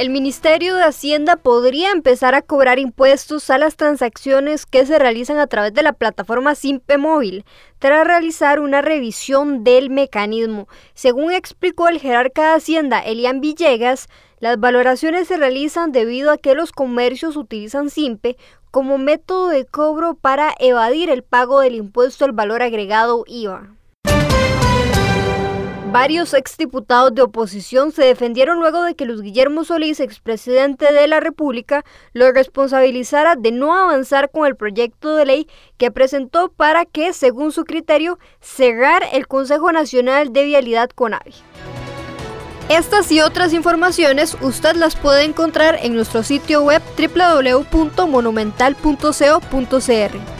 El Ministerio de Hacienda podría empezar a cobrar impuestos a las transacciones que se realizan a través de la plataforma Simpe Móvil, tras realizar una revisión del mecanismo. Según explicó el jerarca de Hacienda, Elian Villegas, las valoraciones se realizan debido a que los comercios utilizan Simpe como método de cobro para evadir el pago del impuesto al valor agregado IVA. Varios exdiputados de oposición se defendieron luego de que Luis Guillermo Solís, expresidente de la República, lo responsabilizara de no avanzar con el proyecto de ley que presentó para que, según su criterio, cerrar el Consejo Nacional de Vialidad CONAVI. Estas y otras informaciones usted las puede encontrar en nuestro sitio web www.monumental.co.cr.